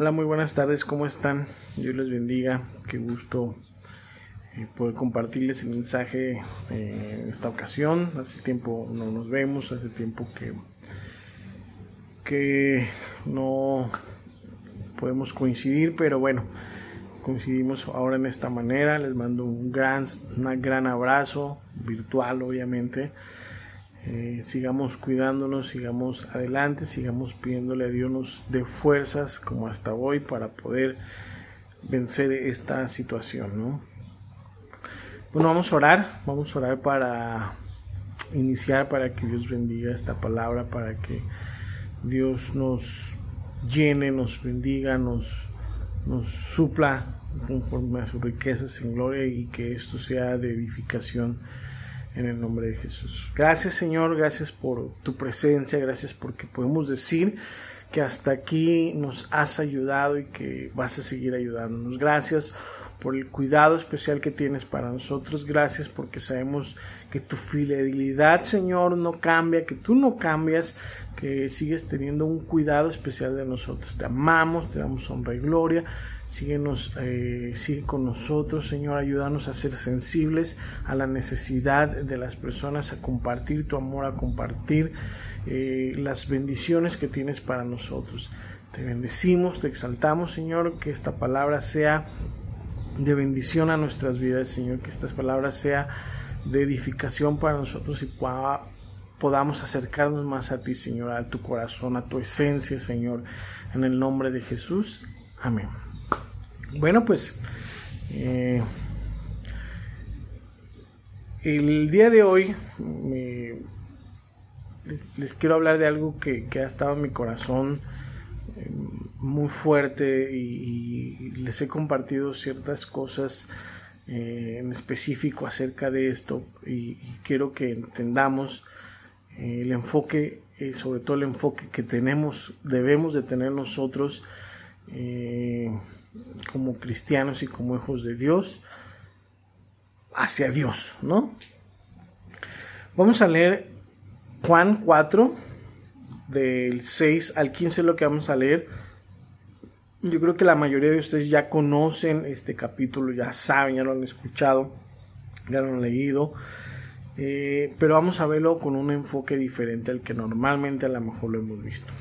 Hola, muy buenas tardes, ¿cómo están? Dios les bendiga, qué gusto eh, poder compartirles el mensaje eh, en esta ocasión. Hace tiempo no nos vemos, hace tiempo que, que no podemos coincidir, pero bueno, coincidimos ahora en esta manera. Les mando un gran, un gran abrazo, virtual obviamente. Eh, sigamos cuidándonos, sigamos adelante, sigamos pidiéndole a Dios nos dé fuerzas como hasta hoy para poder vencer esta situación, ¿no? Bueno, vamos a orar, vamos a orar para iniciar, para que Dios bendiga esta palabra, para que Dios nos llene, nos bendiga, nos, nos supla conforme a sus riquezas en gloria y que esto sea de edificación en el nombre de Jesús. Gracias Señor, gracias por tu presencia, gracias porque podemos decir que hasta aquí nos has ayudado y que vas a seguir ayudándonos. Gracias por el cuidado especial que tienes para nosotros. Gracias porque sabemos que tu fidelidad, Señor, no cambia, que tú no cambias, que sigues teniendo un cuidado especial de nosotros. Te amamos, te damos honra y gloria. Síguenos, eh, sigue con nosotros, Señor, ayúdanos a ser sensibles a la necesidad de las personas, a compartir tu amor, a compartir eh, las bendiciones que tienes para nosotros. Te bendecimos, te exaltamos, Señor, que esta palabra sea de bendición a nuestras vidas, Señor, que estas palabras sea de edificación para nosotros y podamos acercarnos más a ti, Señor, a tu corazón, a tu esencia, Señor, en el nombre de Jesús. Amén. Bueno, pues eh, el día de hoy les, quiero hablar de algo que, ha estado en mi corazón eh, muy fuerte y, les he compartido ciertas cosas eh, en específico acerca de esto y, quiero que entendamos el enfoque, sobre todo el enfoque que tenemos, debemos de tener nosotros como cristianos y como hijos de Dios hacia Dios, ¿no? Vamos a leer Juan 4, del 6 al 15 lo que vamos a leer. Yo creo que la mayoría de ustedes ya conocen este capítulo, ya saben, ya lo han escuchado, ya lo han leído. Eh, pero vamos a verlo con un enfoque diferente al que normalmente a lo mejor lo hemos visto.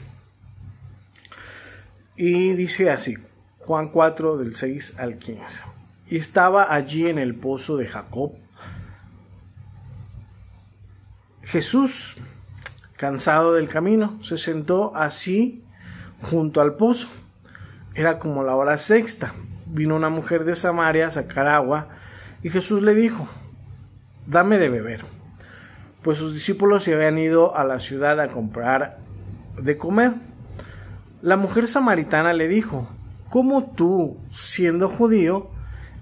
Y dice así, Juan 4 del 6 al 15. Y estaba allí en el pozo de Jacob. Jesús, cansado del camino, se sentó así junto al pozo. Era como la hora sexta. Vino una mujer de Samaria a sacar agua y Jesús le dijo, dame de beber. Pues sus discípulos se habían ido a la ciudad a comprar de comer. La mujer samaritana le dijo, ¿cómo tú, siendo judío,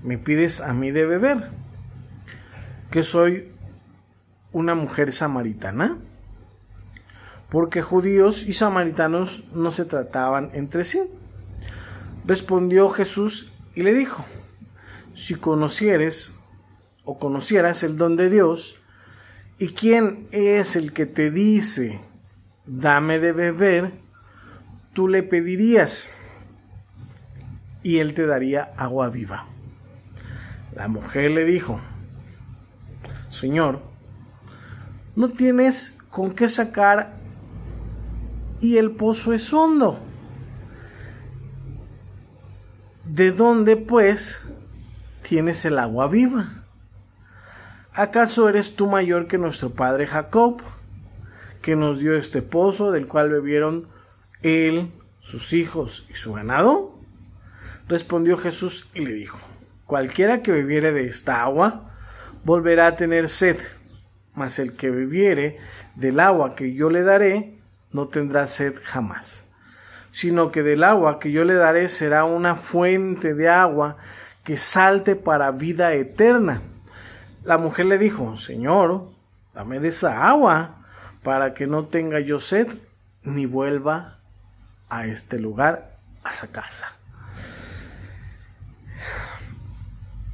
me pides a mí de beber? ¿Que soy una mujer samaritana? Porque judíos y samaritanos no se trataban entre sí. Respondió Jesús y le dijo, si conocieres o conocieras el don de Dios, ¿y quién es el que te dice, dame de beber? Tú le pedirías y él te daría agua viva. La mujer le dijo, Señor, no tienes con qué sacar y el pozo es hondo. ¿De dónde, pues, tienes el agua viva? ¿Acaso eres tú mayor que nuestro padre Jacob, que nos dio este pozo del cual bebieron él, sus hijos y su ganado? Respondió Jesús y le dijo, Cualquiera que bebiere de esta agua, volverá a tener sed, mas el que bebiere del agua que yo le daré, no tendrá sed jamás, sino que del agua que yo le daré será una fuente de agua que salte para vida eterna. La mujer le dijo, Señor, dame de esa agua, para que no tenga yo sed, ni vuelva a este lugar a sacarla.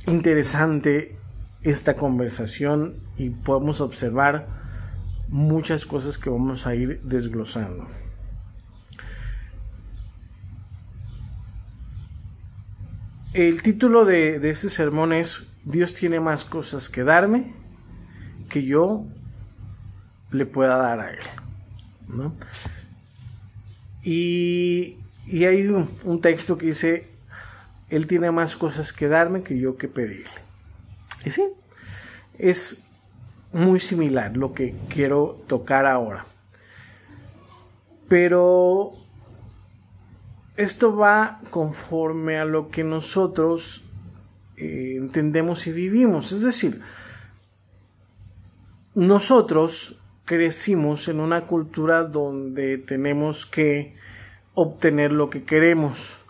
Interesante esta conversación y podemos observar muchas cosas que vamos a ir desglosando. el título de, este sermón es Dios tiene más cosas que darme que yo le pueda dar a Él. Y, hay un, texto que dice, Él tiene más cosas que darme que yo que pedirle. Y sí, es muy similar lo que quiero tocar ahora. Pero esto va conforme a lo que nosotros eh, entendemos y vivimos. Es decir, nosotros crecimos en una cultura donde tenemos que obtener lo que queremos.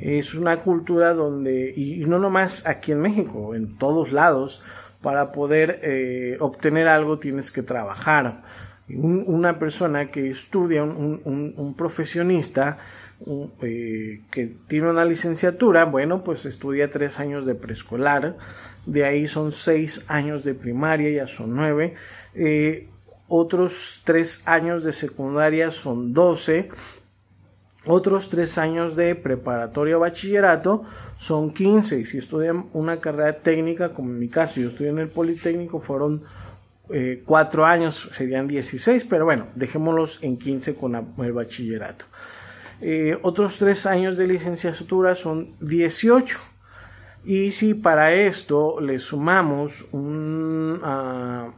Es una cultura donde, y no nomás aquí en México, en todos lados, para poder eh, obtener algo tienes que trabajar. una persona que estudia, un, profesionista eh, que tiene una licenciatura, bueno, pues estudia tres años de preescolar, de ahí son seis años de primaria, ya son nueve, eh, otros tres años de secundaria son doce, otros tres años de preparatoria o bachillerato son 15. Y si estudian una carrera técnica, como en mi caso, yo estudié en el Politécnico, fueron eh, cuatro años, serían 16, pero bueno, dejémoslos en 15 con el bachillerato. Eh, otros tres años de licenciatura son 18. Y si para esto le sumamos una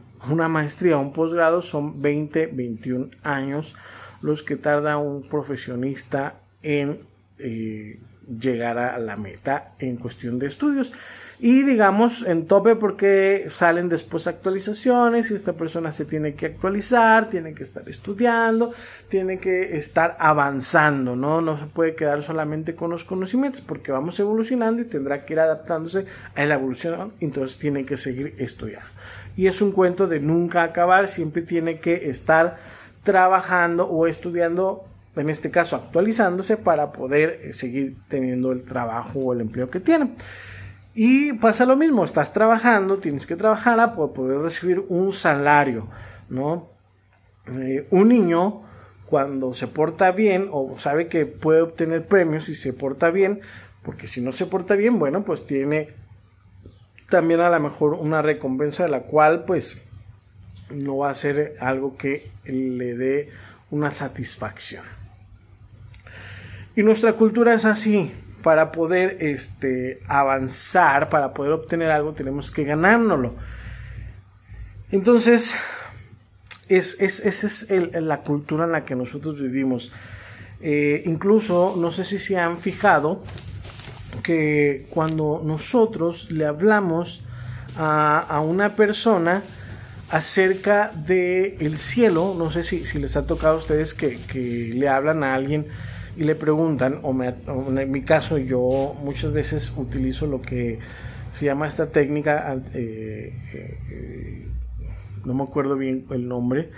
maestría, un posgrado, son 20, 21 años los que tarda un profesionista en eh, llegar a la meta en cuestión de estudios. Y digamos en tope porque salen después actualizaciones y esta persona se tiene que actualizar, tiene que estar estudiando, tiene que estar avanzando, ¿no? No se puede quedar solamente con los conocimientos porque vamos evolucionando y tendrá que ir adaptándose a la evolución, entonces tiene que seguir estudiando. Y es un cuento de nunca acabar, siempre tiene que estar trabajando o estudiando en este caso actualizándose para poder eh, seguir teniendo el trabajo o el empleo que tienen. Y pasa lo mismo, estás trabajando, tienes que trabajar para poder recibir un salario, ¿no? Eh, un niño cuando se porta bien o sabe que puede obtener premios si se porta bien, porque si no se porta bien, bueno, pues tiene también a lo mejor una recompensa de la cual pues no va a ser algo que le dé una satisfacción. Y nuestra cultura es así. Para poder este, avanzar, para poder obtener algo, tenemos que ganárnoslo. Entonces, es, esa es la cultura en la que nosotros vivimos. Eh, incluso, no sé si se han fijado que cuando nosotros le hablamos a, una persona acerca del el cielo, no sé si, si, les ha tocado a ustedes que, que le hablan a alguien y le preguntan, o, en mi caso yo muchas veces utilizo lo que se llama esta técnica, eh, eh, no me acuerdo bien el nombre,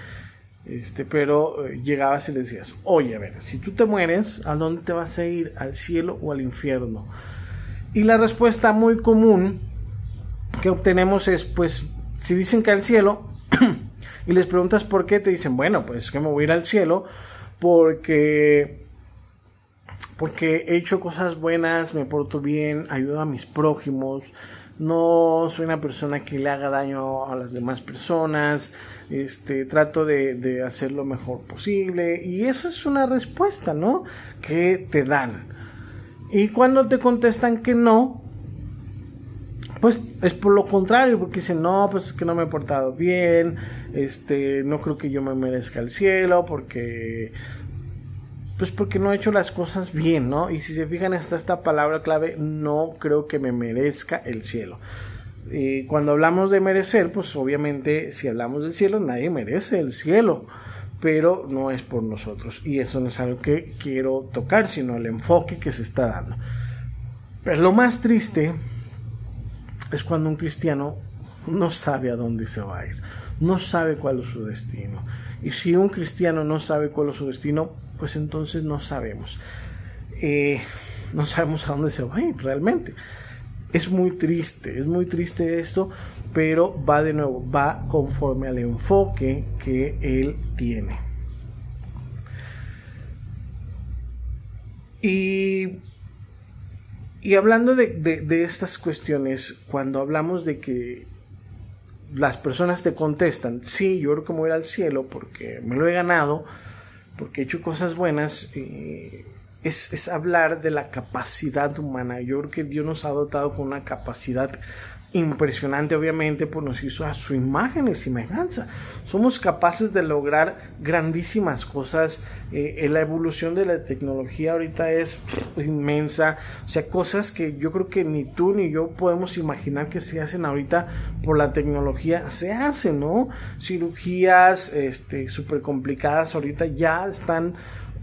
este, pero eh, llegabas y le decías, oye, a ver, si tú te mueres, ¿a dónde te vas a ir? ¿Al cielo o al infierno? Y la respuesta muy común que obtenemos es, pues, si dicen que al cielo, y les preguntas por qué, te dicen, bueno, pues que me voy a ir al cielo porque porque he hecho cosas buenas, me porto bien, ayudo a mis prójimos, no soy una persona que le haga daño a las demás personas, este, trato de, de hacer lo mejor posible y esa es una respuesta, ¿no? Que te dan. Y cuando te contestan que no, pues es por lo contrario, porque dicen, no, pues es que no me he portado bien, este, no creo que yo me merezca el cielo, porque pues porque no he hecho las cosas bien, ¿no? Y si se fijan, está esta palabra clave, no creo que me merezca el cielo. Y cuando hablamos de merecer, pues obviamente si hablamos del cielo, nadie merece el cielo, pero no es por nosotros. Y eso no es algo que quiero tocar, sino el enfoque que se está dando. Pero lo más triste es cuando un cristiano no sabe a dónde se va a ir, no sabe cuál es su destino. Y si un cristiano no sabe cuál es su destino, pues entonces no sabemos. Eh, no sabemos a dónde se va a ir realmente. Es muy triste, es muy triste esto, pero va de nuevo, va conforme al enfoque que él tiene. Y, Y hablando de, de, estas cuestiones, cuando hablamos de que las personas te contestan, sí, yo creo que voy al cielo porque me lo he ganado, porque he hecho cosas buenas, es, es, hablar de la capacidad humana. Yo creo que Dios nos ha dotado con una capacidad impresionante, obviamente, pues nos hizo a su imagen y semejanza. Somos capaces de lograr grandísimas cosas. Eh, la evolución de la tecnología ahorita es inmensa. O sea, cosas que yo creo que ni tú ni yo podemos imaginar que se hacen ahorita por la tecnología. Se hacen, ¿no? Cirugías este, súper complicadas ahorita ya están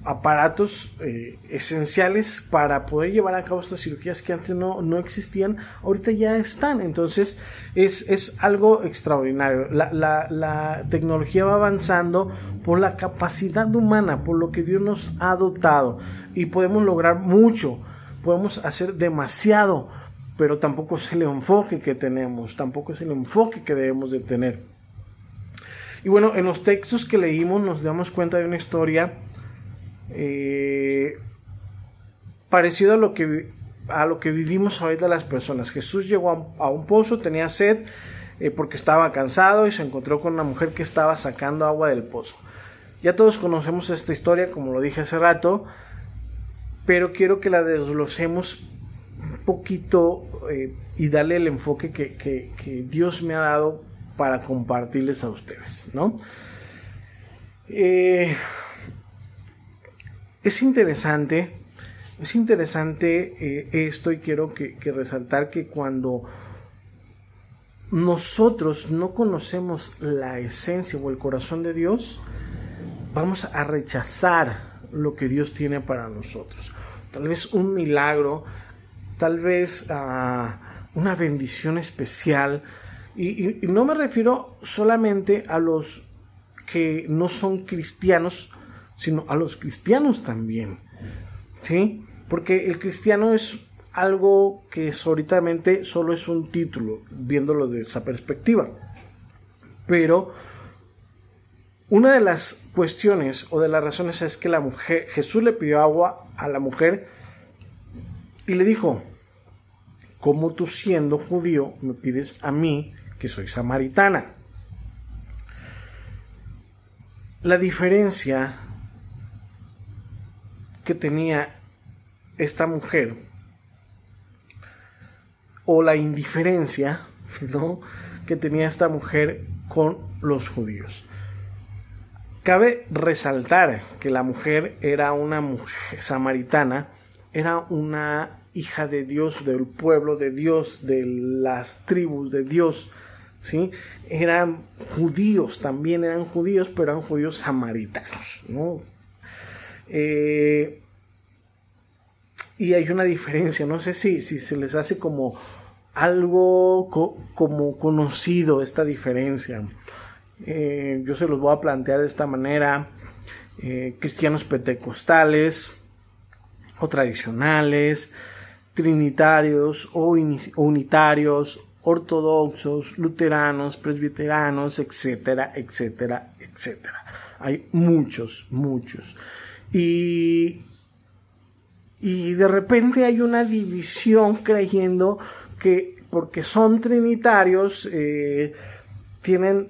aparatos eh, esenciales para poder llevar a cabo estas cirugías que antes no, no existían, ahorita ya están. Entonces es, es algo extraordinario. La, la, la, tecnología va avanzando por la capacidad humana, por lo que Dios nos ha dotado y podemos lograr mucho, podemos hacer demasiado, pero tampoco es el enfoque que tenemos, tampoco es el enfoque que debemos de tener. Y bueno, en los textos que leímos nos damos cuenta de una historia eh, parecido a lo que a lo que vivimos ahorita las personas. Jesús llegó a, un pozo, tenía sed eh, porque estaba cansado y se encontró con una mujer que estaba sacando agua del pozo. Ya todos conocemos esta historia, como lo dije hace rato, pero quiero que la desglosemos un poquito eh, y darle el enfoque que, que, Dios me ha dado para compartirles a ustedes, ¿no? Es interesante, es interesante eh, esto y quiero que, resaltar que cuando nosotros no conocemos la esencia o el corazón de Dios, vamos a rechazar lo que Dios tiene para nosotros. Tal vez un milagro, tal vez ah, una bendición especial. y, no me refiero solamente a los que no son cristianos, sino a los cristianos también. ¿Sí? Porque el cristiano es algo que ahorita solo es un título, viéndolo de esa perspectiva. Pero una de las cuestiones o de las razones es que la mujer, Jesús le pidió agua a la mujer y le dijo, ¿cómo tú siendo judío me pides a mí que soy samaritana? La diferencia que tenía esta mujer o la indiferencia ¿no? que tenía esta mujer con los judíos. Cabe resaltar que la mujer era una mujer samaritana, era una hija de Dios, del pueblo de Dios, de las tribus de Dios, ¿sí? Eran judíos, también eran judíos, pero eran judíos samaritanos, ¿no? Eh, y hay una diferencia, no sé si, si se les hace como algo como conocido esta diferencia. Eh, yo se los voy a plantear de esta manera. Eh, cristianos pentecostales o tradicionales, trinitarios o unitarios, ortodoxos, luteranos, presbiterianos, etcétera, etcétera, etcétera. Hay muchos, muchos. Y, y de repente hay una división creyendo que porque son trinitarios eh, tienen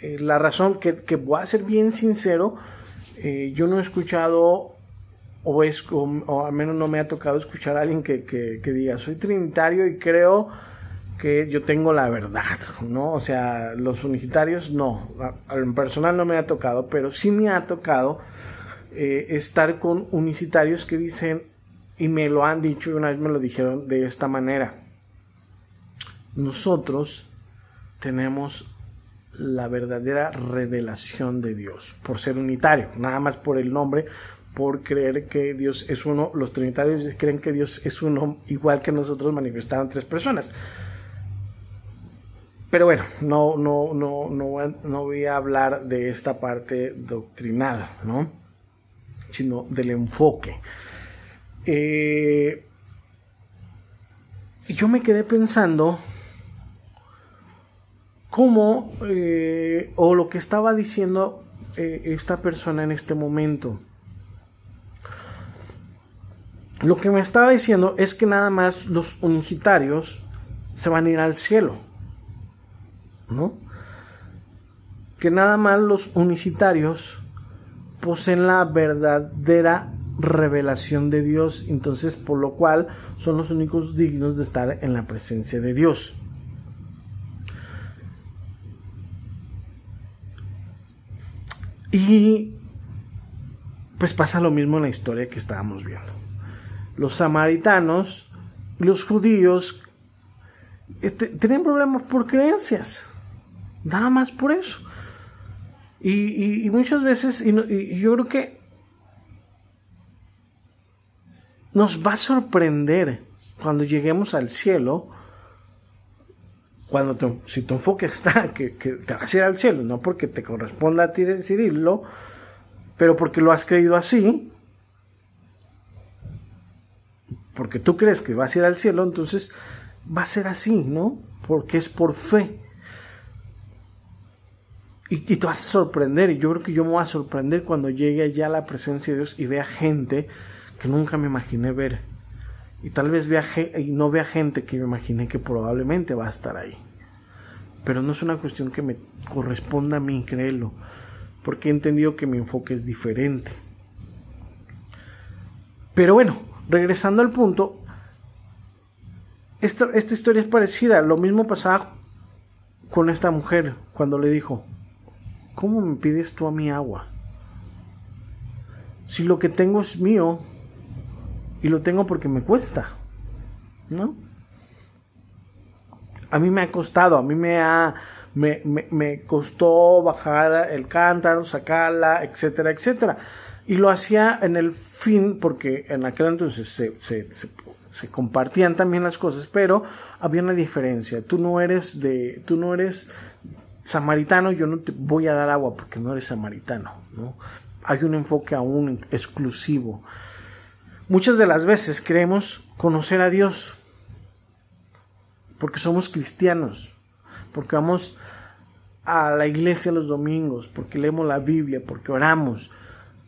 eh, la razón que, que, voy a ser bien sincero, eh, yo no he escuchado o, es, o, al menos no me ha tocado escuchar a alguien que, que, diga soy trinitario y creo que yo tengo la verdad, ¿no? O sea, los unitarios no, en personal no me ha tocado, pero sí me ha tocado eh, estar con unicitarios que dicen, y me lo han dicho y una vez me lo dijeron de esta manera, nosotros tenemos la verdadera revelación de Dios, por ser unitario, nada más por el nombre, por creer que Dios es uno, los trinitarios creen que Dios es uno igual que nosotros manifestaban tres personas. Pero bueno, no, no, no, no, voy a hablar de esta parte doctrinal, ¿no? Sino del enfoque. Eh, yo me quedé pensando cómo, eh, o lo que estaba diciendo eh, esta persona en este momento. lo que me estaba diciendo es que nada más los unicitarios se van a ir al cielo. ¿No? Que nada más los unicitarios poseen la verdadera revelación de Dios, entonces por lo cual son los únicos dignos de estar en la presencia de Dios. Y pues pasa lo mismo en la historia que estábamos viendo. Los samaritanos los judíos eh, tienen problemas por creencias. Nada más por eso. Y, muchas veces, y yo creo que nos va a sorprender cuando lleguemos al cielo, cuando si tu enfoque está que, que, te vas a ir al cielo, no porque te corresponda a ti decidirlo, pero porque lo has creído así, porque tú crees que vas a ir al cielo, entonces va a ser así, ¿no? Porque es por fe. Y, te vas a sorprender, y yo creo que yo me voy a sorprender cuando llegue allá a la presencia de Dios y vea gente que nunca me imaginé ver. Y tal vez vea y no vea gente que me imaginé que probablemente va a estar ahí. Pero no es una cuestión que me corresponda a mí creerlo, porque he entendido que mi enfoque es diferente. Pero bueno, regresando al punto, esta, esta historia es parecida. Lo mismo pasaba con esta mujer cuando le dijo, ¿cómo me pides tú a mi agua? Si lo que tengo es mío, y lo tengo porque me cuesta, ¿no? A mí me ha costado, a mí me ha, me, me, costó bajar el cántaro, sacarla, etcétera, etcétera. Y lo hacía en el fin, porque en aquel entonces se, se, se, compartían también las cosas, pero había una diferencia. Tú no eres de, tú no eres samaritano, yo no te voy a dar agua porque no eres samaritano, ¿no? Hay un enfoque aún exclusivo. Muchas de las veces creemos conocer a Dios porque somos cristianos, porque vamos a la iglesia los domingos, porque leemos la Biblia, porque oramos,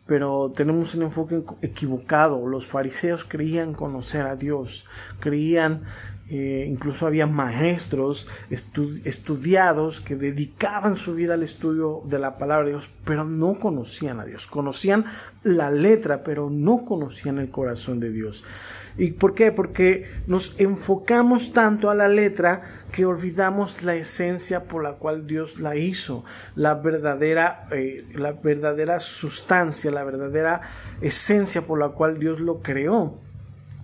pero tenemos un enfoque equivocado. Los fariseos creían conocer a Dios, creían eh, incluso había maestros estudiados que dedicaban su vida al estudio de la palabra de Dios, pero no conocían a Dios. Conocían la letra, pero no conocían el corazón de Dios. ¿Y por qué? Porque nos enfocamos tanto a la letra que olvidamos la esencia por la cual Dios la hizo, la verdadera, eh, la verdadera sustancia, la verdadera esencia por la cual Dios lo creó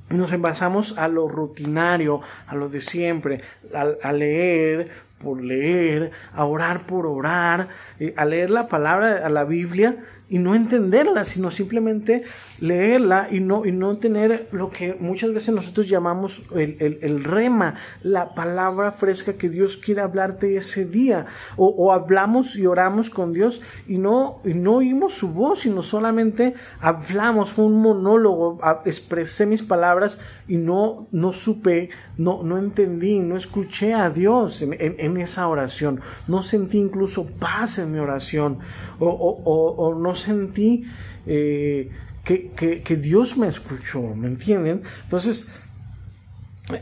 nos envasamos a lo rutinario, a lo de siempre, a, leer por leer, a orar por orar, eh, a leer la palabra, a la Biblia, y no entenderla, sino simplemente leerla y no, y no tener lo que muchas veces nosotros llamamos el, rema, la palabra fresca que Dios quiere hablarte ese día. O, hablamos y oramos con Dios y no, y no oímos su voz, sino solamente hablamos, fue un monólogo, expresé mis palabras y no, no supe, no, no entendí, no escuché a Dios en, esa oración, no sentí incluso paz en mi oración, o, o no sentí eh, que, Dios me escuchó, ¿me entienden? Entonces,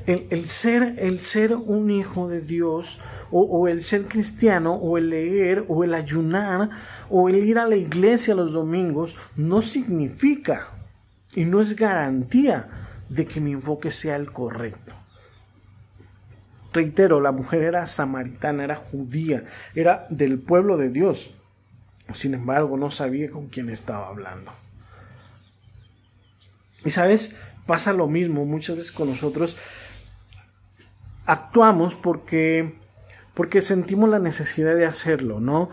el, ser, el ser un hijo de Dios, o, el ser cristiano, o el leer, o el ayunar, o el ir a la iglesia los domingos, no significa y no es garantía de que mi enfoque sea el correcto. Reitero, la mujer era samaritana, era judía, era del pueblo de Dios. Sin embargo, no sabía con quién estaba hablando. Y sabes, pasa lo mismo muchas veces con nosotros. Actuamos porque, porque sentimos la necesidad de hacerlo, ¿no?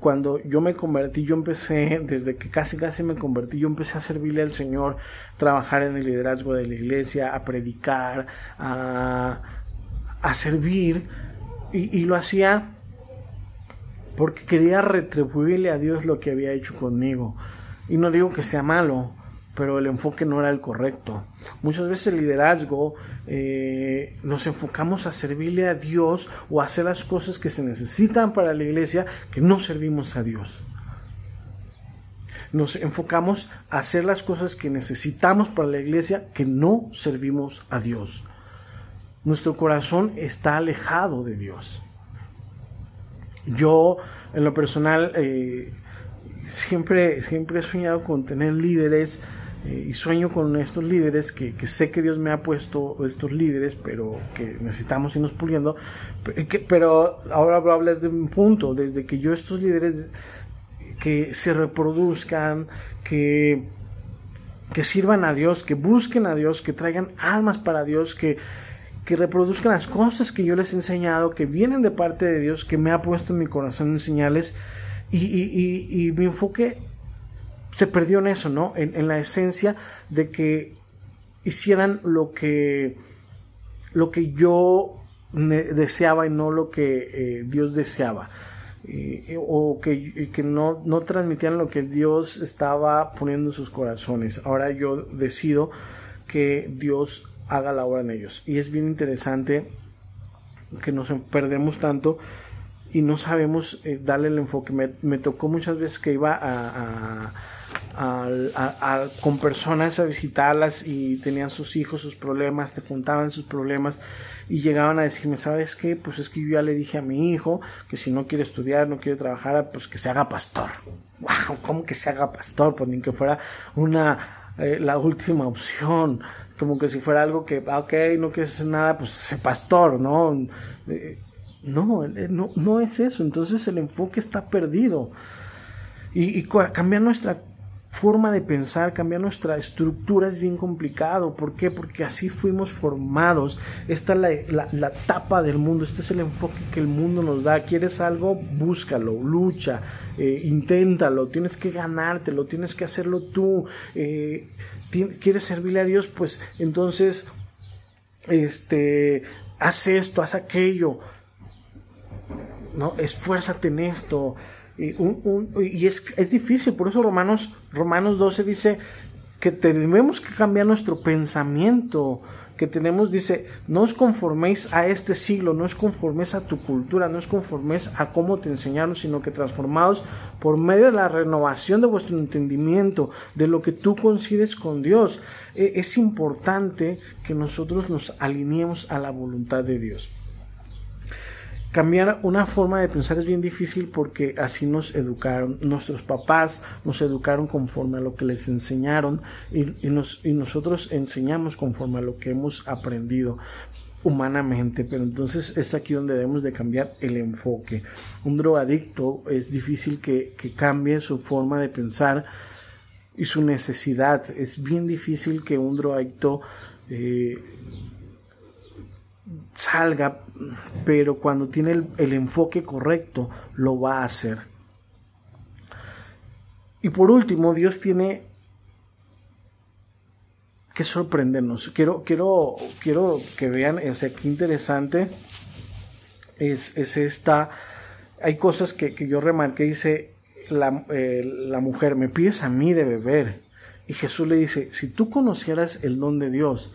cuando yo me convertí, yo empecé, desde que casi casi me convertí, yo empecé a servirle al Señor, trabajar en el liderazgo de la iglesia, a predicar, a, a servir, y lo hacía porque quería retribuirle a Dios lo que había hecho conmigo. Y no digo que sea malo, pero el enfoque no era el correcto. Muchas veces el liderazgo eh, nos enfocamos a servirle a Dios o a hacer las cosas que se necesitan para la iglesia que no servimos a Dios. nos enfocamos a hacer las cosas que necesitamos para la iglesia que no servimos a Dios. Nuestro corazón está alejado de Dios. Yo, en lo personal, eh, siempre, siempre he soñado con tener líderes eh, y sueño con estos líderes que, sé que Dios me ha puesto estos líderes, pero que necesitamos irnos puliendo. pero ahora hablar de un punto, desde que yo estos líderes que se reproduzcan, que, que sirvan a Dios, que busquen a Dios, que traigan almas para Dios, que, que reproduzcan las cosas que yo les he enseñado, que vienen de parte de Dios, que me ha puesto en mi corazón enseñarles. Y, y, y mi enfoque se perdió en eso, ¿no? En, la esencia de que hicieran lo que, lo que yo deseaba y no lo que eh, Dios deseaba. o que, que no, no, transmitían lo que Dios estaba poniendo en sus corazones. Ahora yo decido que Dios haga la obra en ellos. Y es bien interesante que nos perdemos tanto y no sabemos eh, darle el enfoque. Me, tocó muchas veces que iba a con personas a visitarlas y tenían sus hijos, sus problemas, te contaban sus problemas y llegaban a decirme, ¿sabes qué? Pues es que yo ya le dije a mi hijo que si no quiere estudiar, no quiere trabajar, pues que se haga pastor. ¡Wow! ¿Cómo que se haga pastor? Pues ni que fuera una, eh, la última opción. Como que si fuera algo que, ah, ok, no quieres hacer nada, pues sé pastor, ¿no? Eh, no, eh, no, no es eso. Entonces el enfoque está perdido. Y, y cambiar nuestra forma de pensar, cambiar nuestra estructura es bien complicado. ¿Por qué? Porque así fuimos formados. Esta es la, la, tapa del mundo, este es el enfoque que el mundo nos da. ¿Quieres algo? Búscalo, lucha, eh, inténtalo, tienes que ganártelo, tienes que hacerlo tú. Eh, ¿Quieres servirle a Dios? Pues entonces, este, haz esto, haz aquello. No, esfuérzate en esto. Y, es, es, difícil, por eso Romanos, Romanos 12 dice que tenemos que cambiar nuestro pensamiento, que tenemos, dice, no os conforméis a este siglo, no os conforméis a tu cultura, no os conforméis a cómo te enseñaron, sino que transformados por medio de la renovación de vuestro entendimiento, de lo que tú coincides con Dios. E, es importante que nosotros nos alineemos a la voluntad de Dios. Cambiar una forma de pensar es bien difícil porque así nos educaron. Nuestros papás nos educaron conforme a lo que les enseñaron y, nos, y nosotros enseñamos conforme a lo que hemos aprendido humanamente, pero entonces es aquí donde debemos de cambiar el enfoque. Un drogadicto es difícil que, que cambie su forma de pensar y su necesidad. Es bien difícil que un drogadicto eh, salga, pero cuando tiene el, enfoque correcto, lo va a hacer. Y por último, Dios tiene que sorprendernos. Quiero, quiero, quiero que vean, o sea, qué interesante es, esta. Hay cosas que, yo remarqué, dice la, eh, la mujer, me pides a mí de beber. Y Jesús le dice, si tú conocieras el don de Dios,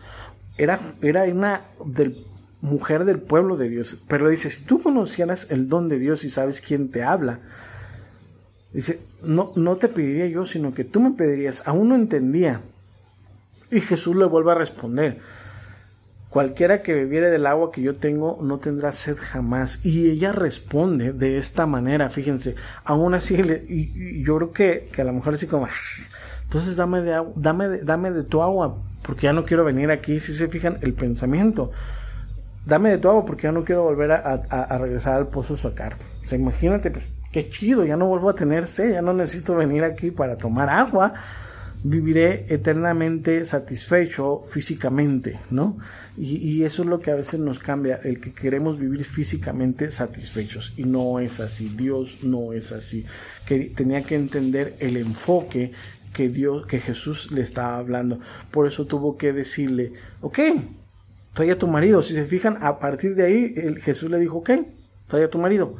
era, era una del mujer del pueblo de Dios. Pero dice, si tú conocieras el don de Dios y sabes quién te habla, dice, no, no te pediría yo, sino que tú me pedirías. Aún no entendía. Y Jesús le vuelve a responder, cualquiera que bebiere del agua que yo tengo no tendrá sed jamás. Y ella responde de esta manera, fíjense, aún así, y, yo creo que, que, a la mujer así como, entonces dame de, dame, dame de tu agua, porque ya no quiero venir aquí, si se fijan el pensamiento dame de tu agua porque ya no quiero volver a, regresar al pozo sacar. O imagínate, pues, qué chido, ya no vuelvo a tener sed, ya no necesito venir aquí para tomar agua. Viviré eternamente satisfecho físicamente, ¿no? Y, eso es lo que a veces nos cambia, el que queremos vivir físicamente satisfechos. Y no es así, Dios no es así. Que tenía que entender el enfoque que Dios, que Jesús le estaba hablando. Por eso tuvo que decirle, ok, trae a tu marido. Si se fijan, a partir de ahí el, Jesús le dijo, ok, trae a tu marido.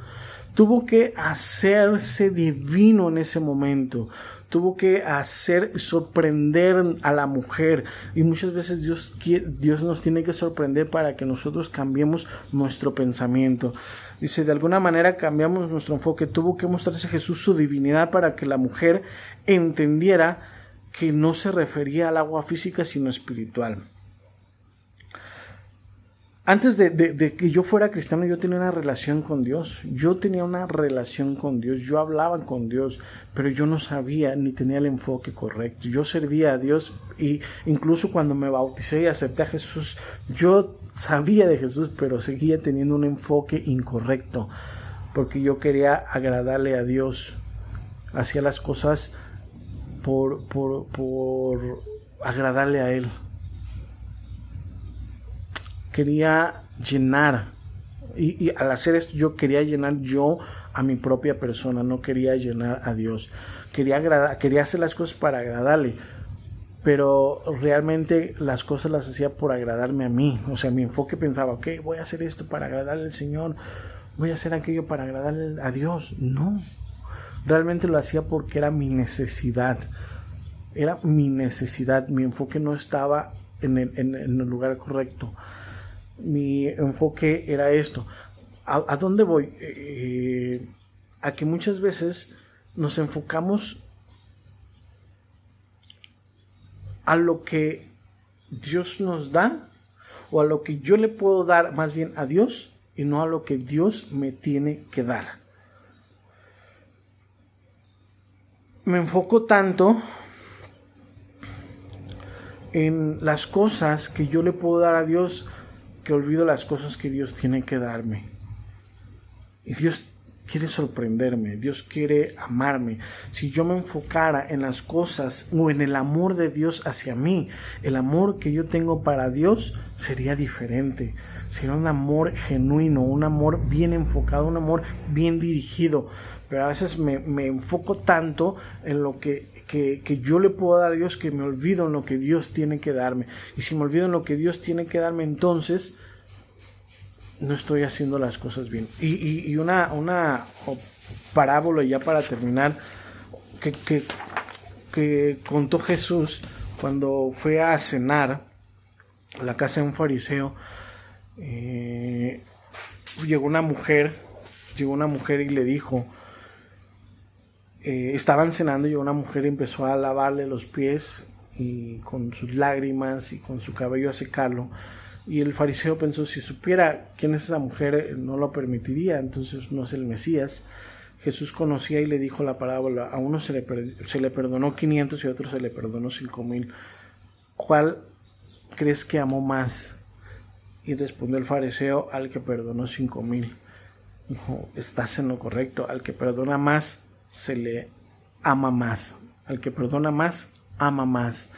Tuvo que hacerse divino en ese momento. tuvo que hacer sorprender a la mujer. Y muchas veces Dios, Dios nos tiene que sorprender para que nosotros cambiemos nuestro pensamiento. Dice, de alguna manera cambiamos nuestro enfoque. Tuvo que mostrarse Jesús su divinidad para que la mujer entendiera que no se refería al agua física sino espiritual antes de, que yo fuera cristiano, yo tenía una relación con Dios. Yo tenía una relación con Dios. Yo hablaba con Dios, pero yo no sabía ni tenía el enfoque correcto. Yo servía a Dios y incluso cuando me bauticé y acepté a Jesús, yo sabía de Jesús, pero seguía teniendo un enfoque incorrecto, porque yo quería agradarle a Dios. Hacía las cosas por, por, por agradarle a Él quería llenar. Y, al hacer esto yo quería llenar yo a mi propia persona, no quería llenar a Dios. Quería, agradar, quería hacer las cosas para agradarle, pero realmente las cosas las hacía por agradarme a mí. O sea, mi enfoque pensaba, ok, voy a hacer esto para agradarle al Señor, voy a hacer aquello para agradarle a Dios. No, realmente lo hacía porque era mi necesidad. Era mi necesidad, mi enfoque no estaba en el, en el lugar correcto mi enfoque era esto. ¿A, dónde voy? Eh, a que muchas veces nos enfocamos a lo que Dios nos da o a lo que yo le puedo dar más bien a Dios y no a lo que Dios me tiene que dar. Me enfoco tanto en las cosas que yo le puedo dar a Dios que olvido las cosas que Dios tiene que darme. Y Dios quiere sorprenderme, Dios quiere amarme. Si yo me enfocara en las cosas o en el amor de Dios hacia mí, el amor que yo tengo para Dios sería diferente. Sería un amor genuino, un amor bien enfocado, un amor bien dirigido. Pero a veces me, enfoco tanto en lo que, que, que, yo le puedo dar a Dios que me olvido en lo que Dios tiene que darme. Y si me olvido en lo que Dios tiene que darme, entonces no estoy haciendo las cosas bien. Y, y, una, una parábola ya para terminar, que, que, que, contó Jesús cuando fue a cenar a la casa de un fariseo. Eh, llegó una mujer, llegó una mujer y le dijo, eh, estaban cenando y una mujer empezó a lavarle los pies y con sus lágrimas y con su cabello a secarlo y el fariseo pensó, si supiera quién es esa mujer, eh, no lo permitiría, entonces no es el Mesías. Jesús conocía y le dijo la parábola, a uno se le, se le perdonó 500 y a otro se le perdonó 5000. ¿Cuál crees que amó más? Y respondió el fariseo, al que perdonó 5000. Dijo, estás en lo correcto, al que perdona más, se le ama más. Al que perdona más, ama más.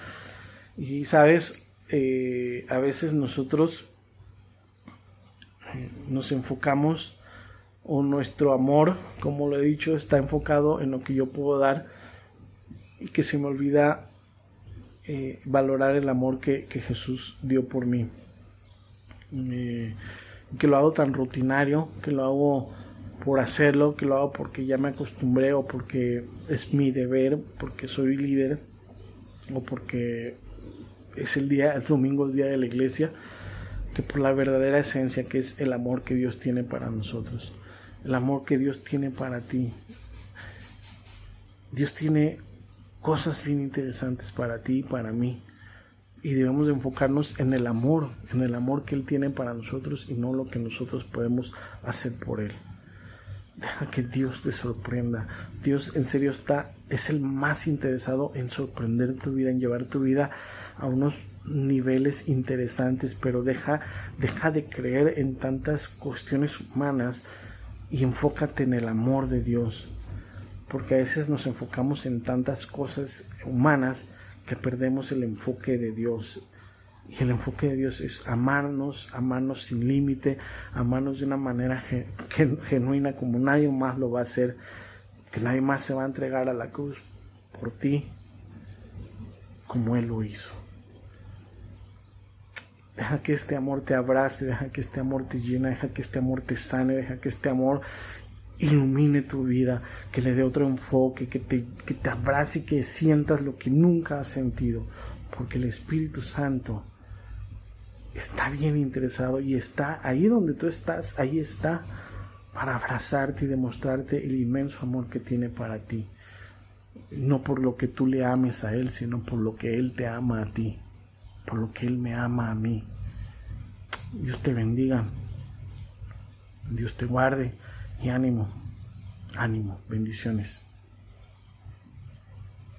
Y sabes, eh, a veces nosotros eh, nos enfocamos o nuestro amor, como lo he dicho, está enfocado en lo que yo puedo dar y que se me olvida eh, valorar el amor que, Jesús dio por mí. que lo hago tan rutinario, que lo hago por hacerlo, que lo hago porque ya me acostumbré o porque es mi deber, porque soy líder o porque es el día, el domingo es día de la iglesia, que por la verdadera esencia que es el amor que Dios tiene para nosotros, el amor que Dios tiene para ti. Dios tiene cosas bien interesantes para ti y para mí. Y debemos enfocarnos en el amor, en el amor que Él tiene para nosotros y no lo que nosotros podemos hacer por Él. Deja que Dios te sorprenda. Dios en serio está, es el más interesado en sorprender tu vida, en llevar tu vida a unos niveles interesantes, pero deja, deja de creer en tantas cuestiones humanas y enfócate en el amor de Dios. Porque a veces nos enfocamos en tantas cosas humanas que perdemos el enfoque de Dios. Y el enfoque de Dios es amarnos, amarnos sin límite, amarnos de una manera genuina como nadie más lo va a hacer, que nadie más se va a entregar a la cruz por ti como Él lo hizo. Deja que este amor te abrace, deja que este amor te llene, deja que este amor te sane, deja que este amor ilumine tu vida, que le dé otro enfoque, que te, que te abrace y que sientas lo que nunca has sentido, porque el Espíritu Santo está bien interesado y está ahí donde tú estás, ahí está para abrazarte y demostrarte el inmenso amor que tiene para ti. No por lo que tú le ames a Él, sino por lo que Él te ama a ti, por lo que Él me ama a mí. Dios te bendiga, Dios te guarde y ánimo, ánimo, bendiciones.